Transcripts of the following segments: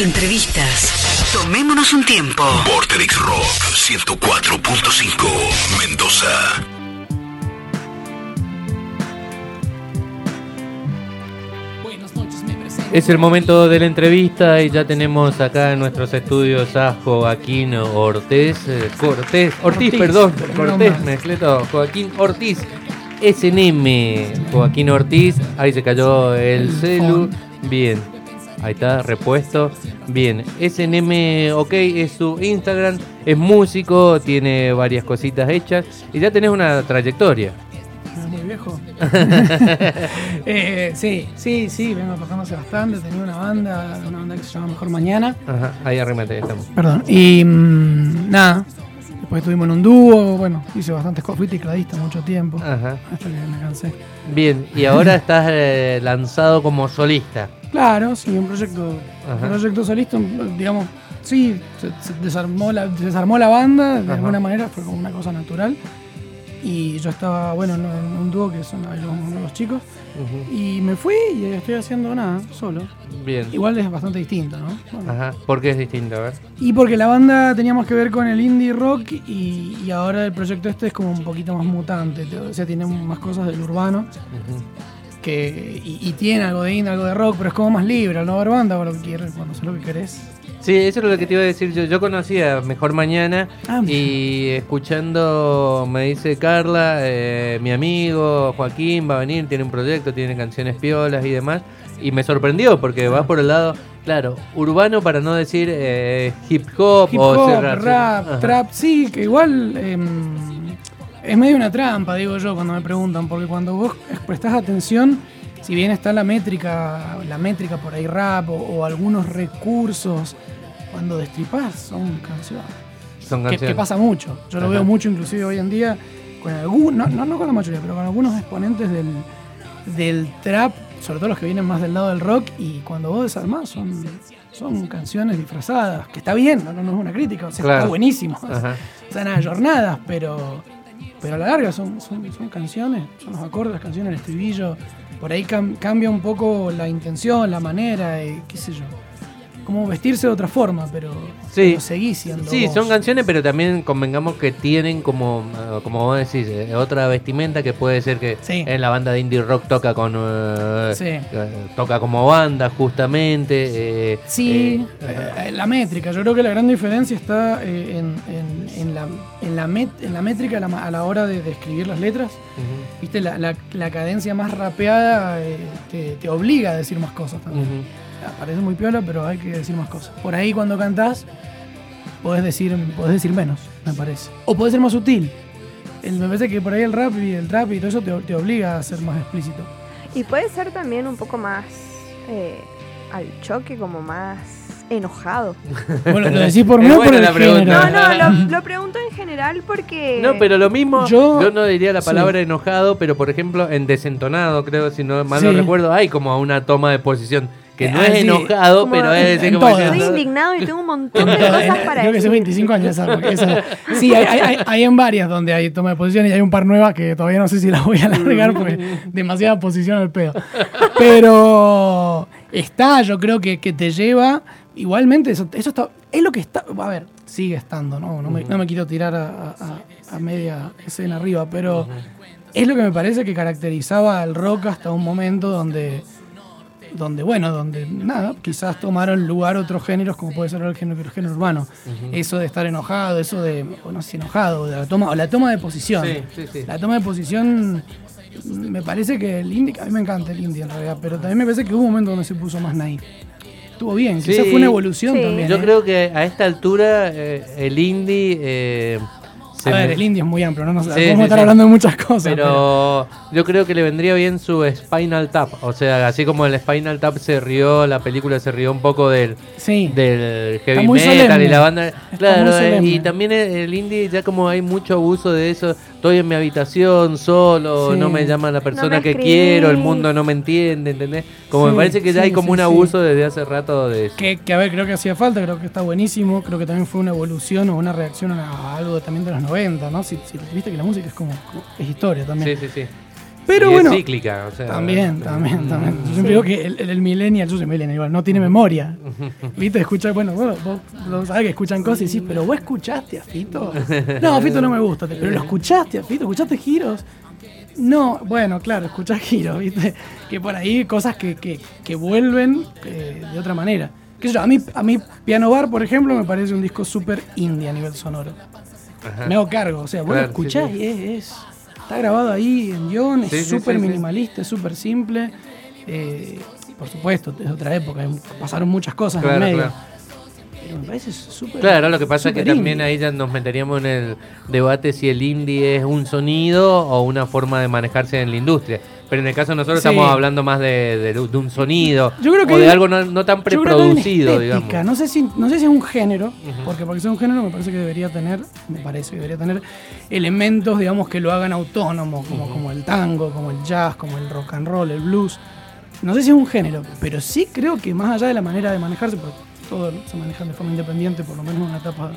Entrevistas. Tomémonos un tiempo. Vorterix Rock 104.5 Mendoza. Es el momento de la entrevista y ya tenemos acá en nuestros estudios a Joaquín Ortiz, eh, Cortés, Ortiz, perdón, Cortés, mezclé todo, Joaquín Ortiz, SNM, Joaquín Ortiz, ahí se cayó el celu, bien, ahí está, repuesto, bien, SNM OK es su Instagram, es músico, tiene varias cositas hechas y ya tenés una trayectoria. Ah, Muy viejo. Eh, sí, sí, sí, vengo tocando hace bastante. Tenía una banda, una banda que se llama Mejor Mañana. Ajá, ahí arrímate, ahí estamos. Perdón. Y mm, nada. Después estuvimos en un dúo. Bueno, hice bastantes cosas. Fui tecladista mucho tiempo. Ajá. Hasta que me cansé. Bien, y ahora estás eh, lanzado como solista. Claro, sí, un proyecto, Ajá. un proyecto solista, digamos, sí, se, se desarmó, la, se desarmó la banda, de Ajá. alguna manera, fue como una cosa natural. Y yo estaba, bueno, en un dúo que son los, los chicos. Y me fui y estoy haciendo nada, solo. Bien. Igual es bastante distinto, ¿no? Bueno. Ajá, ¿por qué es distinto? A ver. Y porque la banda teníamos que ver con el indie rock y, y ahora el proyecto este es como un poquito más mutante, o sea, tiene más cosas del urbano Ujú. Que y, y tiene algo de indie, algo de rock, pero es como más libre, al no haber banda, o lo que quieres, cuando sé lo que querés. Sí, eso es lo que te iba a decir yo. Yo conocía Mejor Mañana Ah, y escuchando, me dice Carla, eh, mi amigo Joaquín va a venir, tiene un proyecto, tiene canciones piolas y demás. Y me sorprendió porque va por el lado, claro, urbano para no decir eh, hip hop Hip o hop, rap, Ajá. trap, sí, que igual em, es medio una trampa, digo yo, cuando me preguntan, porque cuando vos prestás atención, si bien está la métrica, la métrica por ahí rap o, o algunos recursos, cuando destripás son canciones. Son Que, canciones. que pasa mucho. Yo lo veo mucho inclusive hoy en día con algunos, no, no, con la mayoría, pero con algunos exponentes del, del trap, sobre todo los que vienen más del lado del rock, y cuando vos desarmás son, son canciones disfrazadas, que está bien, no, no, no es una crítica, o sea, Claro. está buenísimo. Ajá. Nada, jornadas, pero, pero a la larga son, son, son canciones, son los acordes, las canciones, el estribillo. Por ahí cam- cambia un poco la intención, la manera, eh, qué sé yo. Como vestirse de otra forma, pero, Sí. pero seguís siendo Sí, vos. son canciones, pero también convengamos que tienen como, eh, como vos decís, eh, otra vestimenta que puede ser que Sí. en la banda de indie rock toca con eh, Sí. toca como banda justamente. eh, Sí, eh, la métrica. Yo creo que la gran diferencia está en, en- en la, en, la met- en la métrica a la, a la hora de, de escribir las letras. ujú, Viste, la, la- la cadencia más rapeada eh, te, te obliga a decir más cosas también. ujú. Parece muy piola, pero hay que decir más cosas. Por ahí cuando cantás, podés decir, podés decir menos, me parece. O podés ser más sutil. Me parece que por ahí el rap y el trap y todo eso te, te obliga a ser más explícito. Y puede ser también un poco más eh, al choque, como más enojado. Bueno, ¿lo decís por mí o por el la pregunta. género? No, no, lo, lo pregunto en general porque... No, pero lo mismo, yo, Yo- no diría la sí. palabra enojado, pero por ejemplo en desentonado, creo, si no mal no Sí. recuerdo, hay como una toma de posición que no Ah, es sí. enojado, Como pero en- es en como Estoy indignado y tengo un montón de cosas para creo que hace decir. 25 años esa, Sí, hay, hay- hay- hay en varias donde hay toma de posición y hay un par nuevas que todavía no sé si las voy a alargar porque demasiada posición al pedo. Pero está, yo creo que, que te lleva. Igualmente, eso, eso está. Es lo que está. A ver, sigue estando, ¿no? No me, no me quiero tirar a, a- a media escena arriba, pero es lo que me parece que caracterizaba al rock hasta un momento donde donde, bueno, donde nada, quizás tomaron lugar otros géneros, como puede ser el género, el género urbano. Eso de estar enojado, eso de, o no sé si enojado, de la toma, o la toma de posición. Sí, sí, sí. La toma de posición, me parece que el indie, a mí me encanta el indie en realidad, pero también me parece que hubo un momento donde se puso más naif. Estuvo bien, quizás Sí. fue una evolución Sí. también. Yo ¿eh? creo que a esta altura eh, el indie eh, se A ver, me- el indie es muy amplio, no nos Sí, podemos sí, estar sí. hablando de muchas cosas. Pero yo creo que le vendría bien su Spinal Tap. O sea, así como el Spinal Tap se rió, la película se rió un poco del, sí. del heavy metal solemne. y la banda. Está Claro, muy eh, y también el, el indie, ya como hay mucho abuso de eso, estoy en mi habitación solo, Sí. no me llama la persona que escribís. quiero, el mundo no me entiende, ¿entendés? Como Sí, me parece que ya sí, hay como sí, un sí. abuso desde hace rato de eso. Que, que, a ver, creo que hacía falta, creo que está buenísimo, creo que también fue una evolución o una reacción a, algo también de los 90, ¿no? Si, si- viste que la música es como, como- es historia también. Sí, sí, sí. Pero Y es bueno, cíclica, o sea, También, también, también. Yo siempre digo que el, el, el millennial, yo soy millennial igual, no tiene memoria. ¿Viste? Escucha, bueno, vos, vos, sabés que escuchan cosas y decís, pero vos escuchaste a Fito. No, a Fito no me gusta, pero lo escuchaste a Fito, escuchaste giros. No, bueno, claro, escuchás giros, ¿viste? Que por ahí cosas que, que, que vuelven eh, de otra manera. ¿Qué sé yo? A mí, a mí Piano Bar, por ejemplo, me parece un disco súper indie a nivel sonoro. Me hago cargo, o sea, vos Claro, lo escuchás sí, sí. y es, es- Está grabado ahí en guion, es Sí, súper sí, minimalista, es súper simple. Eh, por supuesto, es otra época, pasaron muchas cosas en Claro, el medio. claro. Pero me parece súper. Claro, lo que pasa es que también ahí ya nos meteríamos en el debate si el indie es un sonido o una forma de manejarse en la industria. Pero en el caso de nosotros Sí. estamos hablando más de, de- de un sonido Yo creo que o de hay- algo no, no tan preproducido, digamos. No sé, si, no sé si es un género, porque para que sea un género me parece que debería tener, me parece que debería tener elementos, digamos, que lo hagan autónomo, como, como el tango, como el jazz, como el rock and roll, el blues. No sé si es un género, pero sí creo que más allá de la manera de manejarse, porque todos se manejan de forma independiente, por lo menos en una etapa,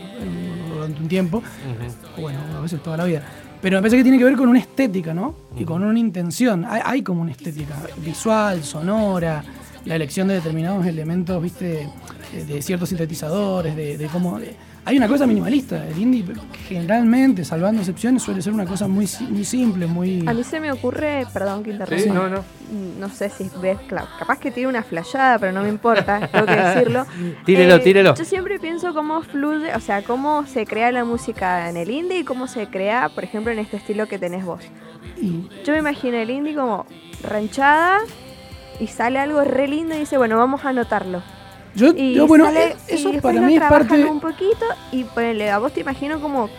durante un tiempo, o bueno, a veces toda la vida. Pero me parece que tiene que ver con una estética, ¿no? Y con una intención. Hay, hay como una estética visual, sonora, la elección de determinados elementos, ¿viste? De, de ciertos sintetizadores, de, de cómo. de- hay una cosa minimalista. El indie, generalmente, salvando excepciones, suele ser una cosa muy, muy simple, muy. A mí se me ocurre, perdón que interrumpa. Sí, no, no. No sé si ves, claro, capaz que tiene una flayada, pero no me importa, tengo que decirlo. Tírelo, tírelo. Yo siempre pienso cómo fluye, o sea, cómo se crea la música en el indie y cómo se crea, por ejemplo, en este estilo que tenés vos. y- Yo me imagino el indie como ranchada y sale algo re lindo y dice, bueno, vamos a anotarlo. yo, Y yo, bueno, sale- eh, eso y para mí es parte. un poquito y ponele, a vos te imagino como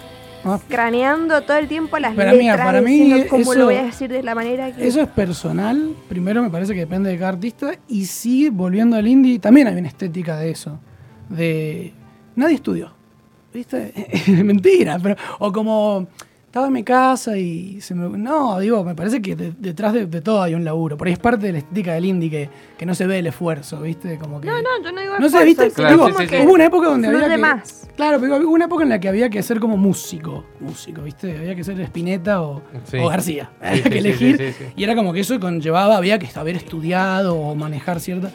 Ah, craneando todo el tiempo las Pero letras, mira, para mí cómo eso- lo voy a decir de la manera que... Eso es personal, primero me parece que depende de cada artista, y sí, volviendo al indie, también hay una estética de eso, de... Nadie estudió, ¿viste? Mentira, pero... O como... Estaba en mi casa y se me... No, digo, me parece que de- detrás de, de todo hay un laburo, por ahí es parte de la estética del indie que, que no se ve el esfuerzo, ¿viste? Como que... No, no, yo no digo No sé, esfuerzo, ¿viste? sino Claro, Digo, sí, como sí, que sí. hubo una época donde había que... más. Claro, pero hubo una época en la que había que ser como músico, músico, ¿viste? Había que ser Spinetta o, Sí. o García. Sí, Había sí, que sí, elegir. sí, sí, sí. Y era como que eso conllevaba, había que haber estudiado o manejar cierta.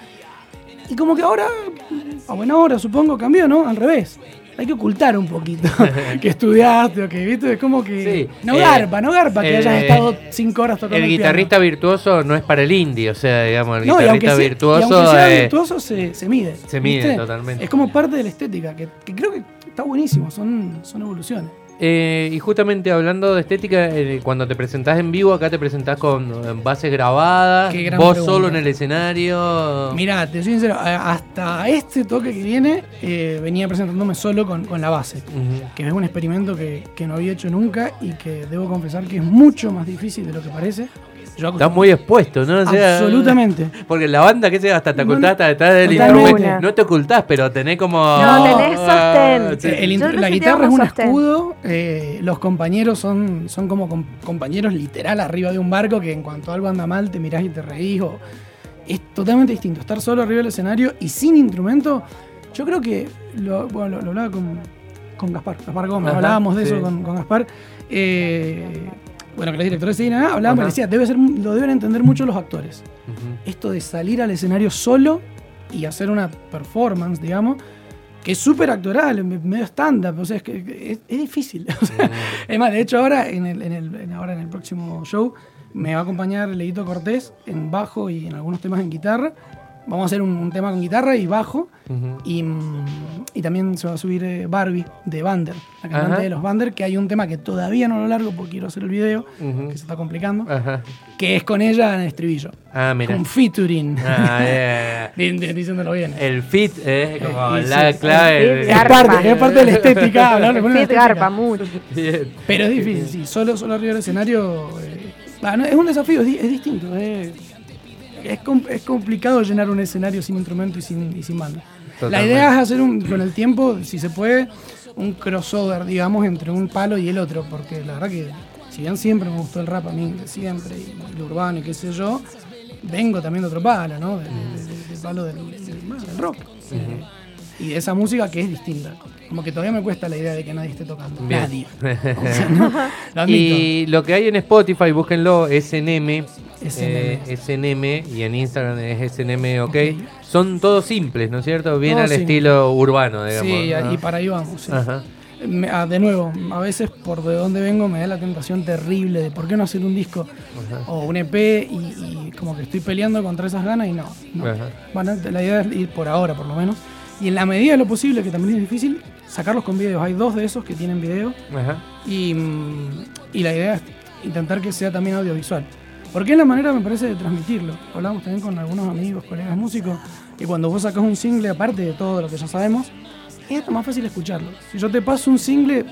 Y como que ahora, a buena hora supongo, cambió, ¿no? Al revés. Hay que ocultar un poquito que estudiaste o que, ¿viste? Es como que. Sí, No eh, garpa, no garpa que eh, hayas estado cinco horas tocando El el, guitarrista virtuoso no es para el indie, o sea, digamos, el. No, guitarrista sea, virtuoso sea eh, virtuoso se, se mide. se mide ¿viste? totalmente. Es como parte de la estética, que, que creo que está buenísimo, son, son evoluciones. Eh, y justamente hablando de estética, eh, cuando te presentás en vivo, acá te presentás con eh, bases grabadas, vos pregunta. solo en el escenario. Mirá, te soy sincero, hasta este toque que viene eh, venía presentándome solo con, con la base, que es un experimento que, que no había hecho nunca y que debo confesar que es mucho más difícil de lo que parece. Yo Estás muy expuesto, ¿no? O sea, Absolutamente. Porque la banda, que sea, hasta te ocultás hasta detrás del instrumento. No te ocultás, pero tenés como. No, tenés sostén. sí. El Yo intro- lo la guitarra es un sostén. escudo, eh, los compañeros son, son como com- compañeros literal arriba de un barco que en cuanto algo anda mal te mirás y te reís. o- es totalmente distinto. Estar solo arriba del escenario y sin instrumento, yo creo que lo, bueno, lo, lo hablaba con, con Gaspar, Gaspar Gómez, Ajá, hablábamos de sí. eso con, con Gaspar. eh, bueno, que es director de cine, ¿eh? hablábamos, decía, debe ser, lo deben entender mucho los actores Ujú. esto de salir al escenario solo y hacer una performance, digamos, que es súper actoral, me- medio stand-up, o sea, es que es, es difícil. o sea, es más, de hecho ahora en el, en el- en- ahora en el próximo show me va a acompañar Leito Cortés en bajo y en algunos temas en guitarra. Vamos a hacer un, un tema con guitarra y bajo. Ujú. Y, mm, y también se va a subir eh, Barbie de Bander, la cantante Ajá. de los Bander, que hay un tema que todavía no lo largo porque quiero hacer el video, Ujú. que se está complicando, Ajá. que es con ella en el estribillo. Ah, mira. Con featuring. Ah, ya, ya, Di- di- Diciéndolo bien. ya. El fit es como Eh, la sí, clave. es, parte, es parte de la estética. hablar El fit estética. garpa mucho. Bien. Pero es difícil, sí. Solo, solo arriba del escenario. eh, no, es un desafío, es, di- es distinto. Es, es, com- es complicado llenar un escenario sin instrumento y sin, y sin banda. La idea es hacer un, con el tiempo, si se puede, un crossover, digamos, entre un palo y el otro. Porque la verdad que, si bien siempre me gustó el rap a mí, siempre, y lo urbano y qué sé yo, vengo también de otro palo, ¿no? De- de- de- del palo del, rock. Y de esa música que es distinta. Como que todavía me cuesta la idea de que nadie esté tocando. Bien. Nadie. O sea, no, lo admito. Y lo que hay en Spotify, búsquenlo, SNM. SNM. eh, SNM y en Instagram es SNM OK. Ok. Son todos simples, ¿no es cierto? Bien al estilo urbano, digamos. Sí, ¿no? y para ahí vamos. sí. Ajá. Me- ah, de nuevo, a veces por de dónde vengo me da la tentación terrible de por qué no hacer un disco o un EP y, y como que estoy peleando contra esas ganas y no. no. Ajá. Bueno, la idea es ir por ahora, por lo menos. Y en la medida de lo posible, que también es difícil, sacarlos con videos. Hay dos de esos que tienen video Ajá. y, mm, y la idea es intentar que sea también audiovisual. Porque es la manera, me parece, de transmitirlo. Hablamos también con algunos amigos, colegas músicos, y cuando vos sacas un single, aparte de todo lo que ya sabemos, es hasta más fácil escucharlo. Si yo te paso un single,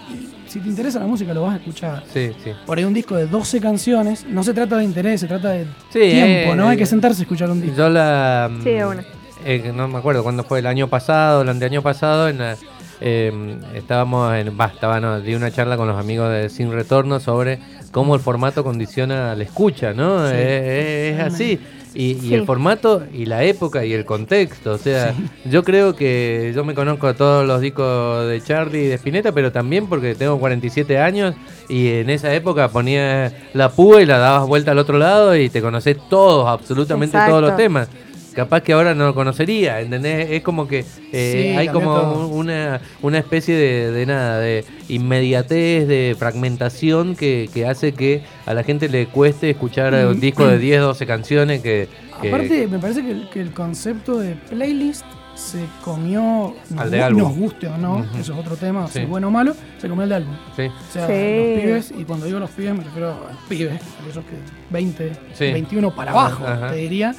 si te interesa la música, lo vas a escuchar. Sí, sí. Por ahí un disco de 12 canciones, no se trata de interés, se trata de Sí, tiempo, eh, ¿no? Hay eh, que sentarse a escuchar un disco. Yo la. Sí, una. eh, no me acuerdo cuándo fue, el año pasado, el anteaño pasado, en la- eh, estábamos en. Va, estaba, no, di una charla con los amigos de Sin Retorno sobre cómo el formato condiciona la escucha, ¿no? Sí. Eh, eh, es así. Y, el formato y la época y el contexto. O sea, yo creo que yo me conozco todos los discos de Charlie y de Spinetta, pero también porque tengo 47 años y en esa época ponía la púa y la dabas vuelta al otro lado y te conocés todos, absolutamente todos los temas. Capaz que ahora no lo conocería, ¿entendés? Es como que eh, Sí, hay como una, una especie de, de nada, de inmediatez, de fragmentación que, que hace que a la gente le cueste escuchar un disco de 10, 12 canciones que... que- Aparte, me parece que el, que el concepto de playlist se comió, nos, Al de álbum. nos guste o no, eso es otro tema, si Sí. bueno o malo, se comió el de álbum. sí. O sea, Sí. los pibes, y cuando digo los pibes me refiero a los pibes, aquellos que 20, Sí. 21 para abajo, Ajá. te diría.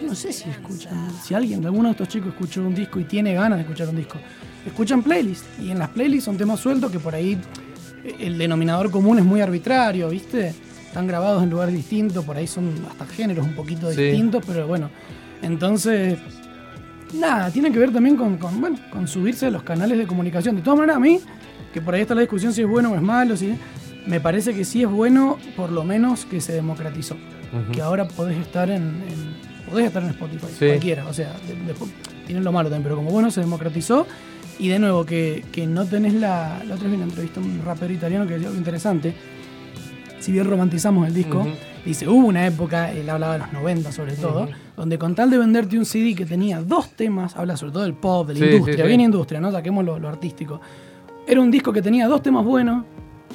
Yo no sé si escuchan, si alguien, alguno de estos chicos escuchó un disco y tiene ganas de escuchar un disco, escuchan playlists. Y en las playlists son temas sueltos que por ahí eh, el denominador común es muy arbitrario, ¿viste? Están grabados en lugares distintos, por ahí son hasta géneros un poquito Sí. distintos, pero bueno. Entonces, nada, tiene que ver también con, con, bueno, con subirse a los canales de comunicación. De todas maneras, a mí, que por ahí está la discusión si es bueno o es malo, ¿sí? me parece que sí es bueno, por lo menos que se democratizó. Que ahora podés estar en, en- podés estar en Spotify, Sí. cualquiera. O sea, después tienen lo malo también, pero como bueno se democratizó. Y de nuevo, que, que no tenés la. La otra vez vi una entrevista a un rapero italiano que decía algo interesante. Si bien romantizamos el disco, dice, hubo una época, él hablaba de los 90 sobre todo, donde con tal de venderte un CD que tenía dos temas, habla sobre todo del pop, de la Sí, industria, sí, bien industria, ¿no? Saquemos lo, lo artístico. Era un disco que tenía dos temas buenos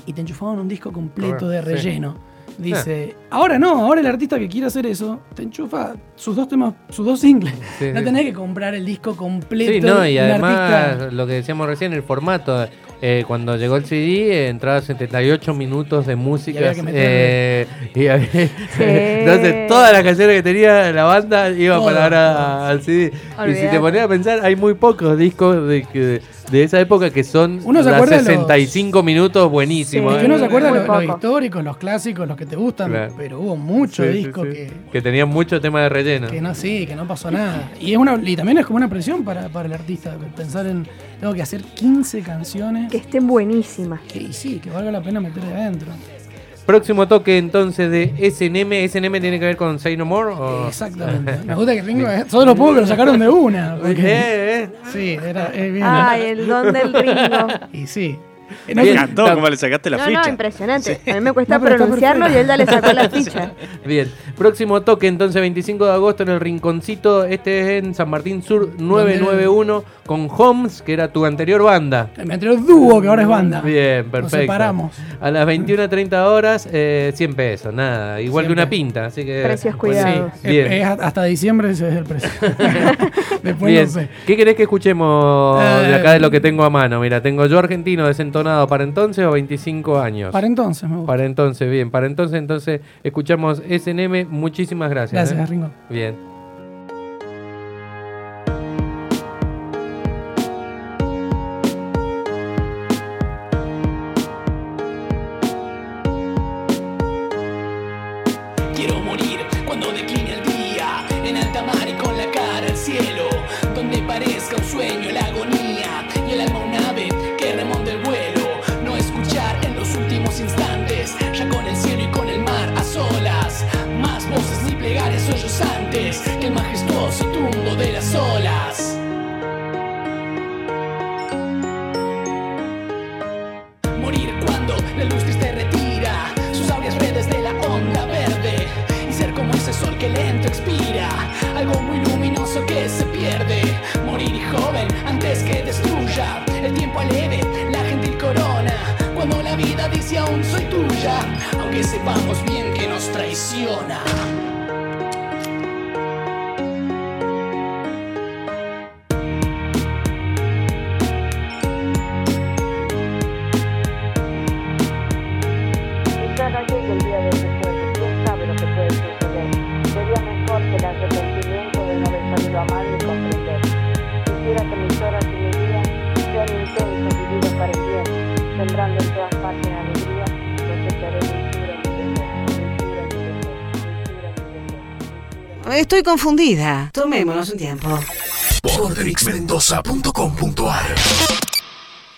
y te enchufaban un disco completo de relleno. Dice, ahora no, ahora el artista que quiere hacer eso, te enchufa sus dos temas, sus dos singles. Sí, no sí. tenés que comprar el disco completo. Sí, no, y además artista. lo que decíamos recién, el formato. eh, cuando llegó el CD, eh, entraba 78 minutos de música. Y había que meterle. eh, y había- entonces, todas las canciones que tenía la banda iban Todo, para ahora al CD. Y si te Olvidate. ponías a pensar, hay muy pocos discos de, que- de esa época que son Uno se las acuerda de los- 65 minutos buenísimos. Sí. Que uno se acuerda de los, los históricos, los clásicos, los que te gustan, Claro. pero hubo muchos Sí, sí, discos sí. que, que tenían mucho tema de relleno. que no, sí, que no pasó nada. Y, es una, y también es como una presión para, para el artista, pensar en, tengo que hacer 15 canciones Que estén buenísimas. que, y sí, que valga la pena meter ahí adentro. Próximo toque entonces de SNM. ¿SNM tiene que ver con Say No More? o- Exactamente. Me gusta que Ringo, solo lo puedo que lo sacaron de una. porque- Eh, eh. Sí, era, es bien. Ay, el don del Ringo. Y sí. Eh, Me encantó cómo le sacaste la No, ficha. no, impresionante. A mí me cuesta No, pronunciarlo y él ya le sacó la ficha. Bien, próximo toque entonces 25 de agosto en el Rinconcito, este es en San Martín Sur 991 con Homes, que era tu anterior banda. el anterior dúo que ahora es banda. Bien, Nos perfecto. separamos. A las 21.30 horas, eh, 100 pesos, nada, igual que una pinta, así que... Precios Sí, cuidados. es- Bien. es hasta diciembre ese es el precio. Después Bien, no sé. ¿qué querés que escuchemos de Eh, acá de lo que tengo a mano? Mira, tengo yo argentino desentonado para entonces o 25 años. Para entonces me gusta. Para entonces, bien, para entonces, entonces escuchamos SNM, muchísimas gracias. Gracias, ¿eh? Ringo. Bien. morir cuando la luz triste retira sus aureas redes de la onda verde y ser como ese sol que lento expira, algo muy luminoso que se pierde. Morir joven antes que destruya, el tiempo aleve la gentil corona. Cuando la vida dice aún soy tuya, aunque sepamos bien que nos traiciona. Estoy confundida. Tomémonos un tiempo. Vortexmendoza.com.ar